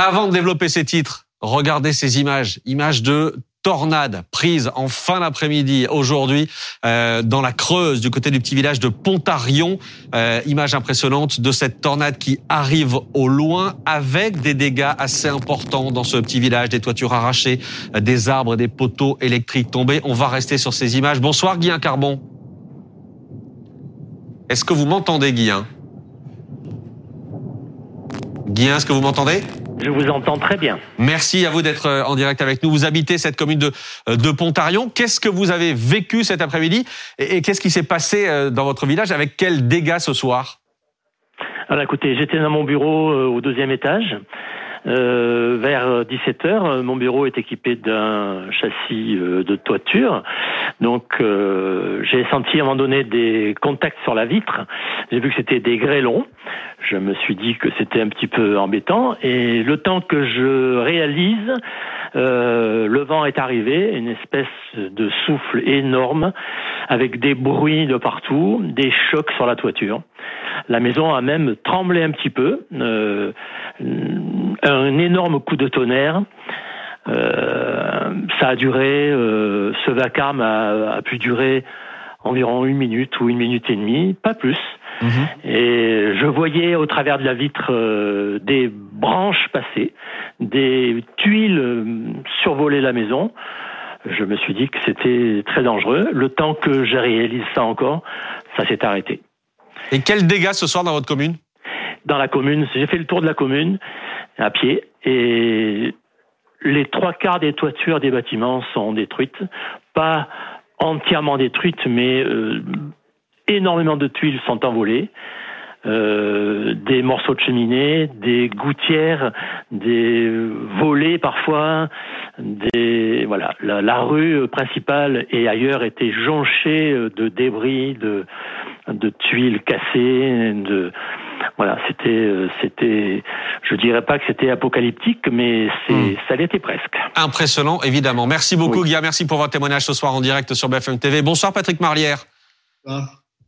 Avant de développer ces titres, regardez ces images, images de tornade prise en fin d'après-midi aujourd'hui euh, dans la Creuse du côté du petit village de Pontarion. Euh, image impressionnante de cette tornade qui arrive au loin avec des dégâts assez importants dans ce petit village, des toitures arrachées, euh, des arbres, des poteaux électriques tombés. On va rester sur ces images. Bonsoir Guy Carbon. Est-ce que vous m'entendez Guy Guy, est-ce que vous m'entendez? Je vous entends très bien. Merci à vous d'être euh, en direct avec nous. Vous habitez cette commune de, euh, de Pontarion. Qu'est-ce que vous avez vécu cet après-midi et, qu'est-ce qui s'est passé euh, dans votre village avec quels dégâts ce soir? Alors écoutez, j'étais dans mon bureau au deuxième étage. Euh, vers 17 heures, mon bureau est équipé d'un châssis de toiture. Donc euh, j'ai senti à un moment donné des contacts sur la vitre. J'ai vu que c'était des grêlons je me suis dit que c'était un petit peu embêtant. Et le temps que je réalise, euh, le vent est arrivé, une espèce de souffle énorme, avec des bruits de partout, des chocs sur la toiture. La maison a même tremblé un petit peu, euh, un énorme coup de tonnerre. Euh, ça a duré, euh, ce vacarme a, a pu durer environ une minute ou une minute et demie, pas plus. Mhm. Et je voyais au travers de la vitre euh, des branches passer, des tuiles euh, survoler la maison. Je me suis dit que c'était très dangereux. Le temps que je réalise ça encore, ça s'est arrêté. Et quels dégâts ce soir dans votre commune Dans la commune, j'ai fait le tour de la commune à pied et les trois quarts des toitures des bâtiments sont détruites. Pas entièrement détruites, mais euh, énormément de tuiles sont envolées. Euh, des morceaux de cheminée, des gouttières, des volets parfois, des voilà. La, rue principale et ailleurs était jonchée de débris, de, de tuiles cassées, de voilà. C'était c'était, je dirais pas que c'était apocalyptique, mais c'est hmm. ça l'était presque. Impressionnant, évidemment. Merci beaucoup, oui. Merci pour votre témoignage ce soir en direct sur BFM TV. Bonsoir, Patrick Marlière.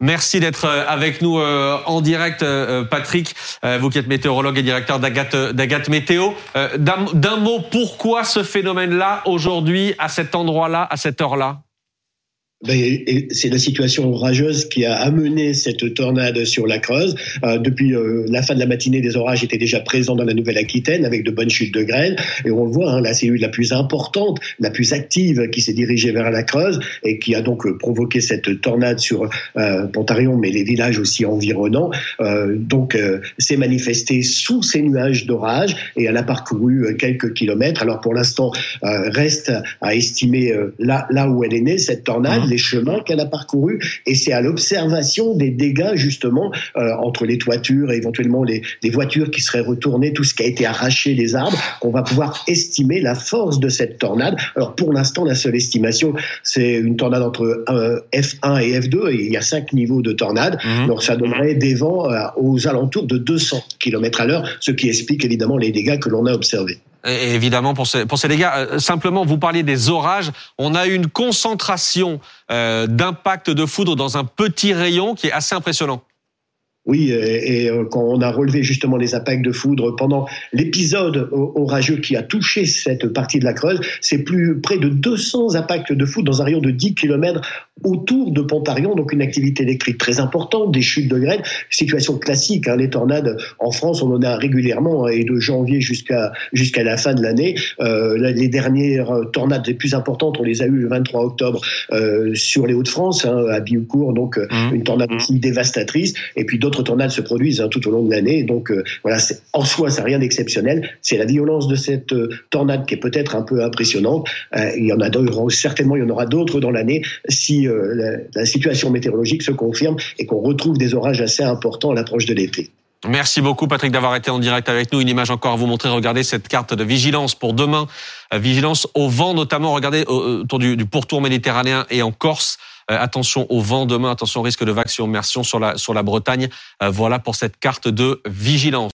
Merci d'être euh, avec nous euh, en direct, euh, Patrick, vous qui êtes météorologue et directeur d'Agathe Météo. D'un mot, pourquoi ce phénomène-là, aujourd'hui, à cet endroit-là, à cette heure-là? C'est la situation orageuse qui a amené cette tornade sur la Creuse. Euh, depuis euh, la fin de la matinée, des orages étaient déjà présents dans la Nouvelle-Aquitaine avec de bonnes chutes de grêle. Et on le voit, hein, la cellule la plus importante, la plus active qui s'est dirigée vers la Creuse et qui a donc euh, provoqué cette tornade sur euh, Pontarion, mais les villages aussi environnants. donc, s'est manifestée sous ces nuages d'orage et elle a parcouru quelques kilomètres. Alors, pour l'instant, reste à estimer là, là où elle est née, cette tornade. Les chemins qu'elle a parcourus, et c'est à l'observation des dégâts justement euh, entre les toitures et éventuellement les, les, voitures qui seraient retournées, tout ce qui a été arraché, les arbres, qu'on va pouvoir estimer la force de cette tornade. Alors pour l'instant, la seule estimation, c'est une tornade entre euh, F1 et F2, et il y a cinq niveaux de tornade, mmh. donc ça donnerait des vents euh, aux alentours de 200 km à l'heure, ce qui explique évidemment les dégâts que l'on a observés évidemment pour ces, dégâts. Euh, simplement, vous parliez des orages. On a une concentration euh, d'impact de foudre dans un petit rayon qui est assez impressionnant. Oui, et euh, quand on a relevé justement les impacts de foudre pendant l'épisode orageux qui a touché cette partie de la Creuse, c'est plus près de 200 impacts de foudre dans un rayon de 10 km autour de Pontarion, donc une activité électrique très importante, des chutes de grêle, situation classique. Hein, les tornades en France, on en a régulièrement hein, et de janvier jusqu'à jusqu'à la fin de l'année. Euh, les dernières tornades les plus importantes, on les a eues le 23 octobre euh, sur les Hauts-de-France, hein, à Bioucourt, donc euh, mmh. une tornade aussi dévastatrice. Et puis d'autres tornades se produisent hein, tout au long de l'année. Donc euh, voilà, en soi, c'est rien d'exceptionnel. C'est la violence de cette euh, tornade qui est peut-être un peu impressionnante. il y en a certainement, il y en aura d'autres dans l'année si euh, la, situation météorologique se confirme et qu'on retrouve des orages assez importants à l'approche de l'été. Merci beaucoup Patrick d'avoir été en direct avec nous. Une image encore à vous montrer. Regardez cette carte de vigilance pour demain. Euh, vigilance au vent notamment. Regardez autour du, pourtour méditerranéen et en Corse. Euh, attention au vent demain. Attention au risque de vague sur immersion sur la, sur la Bretagne. voilà pour cette carte de vigilance.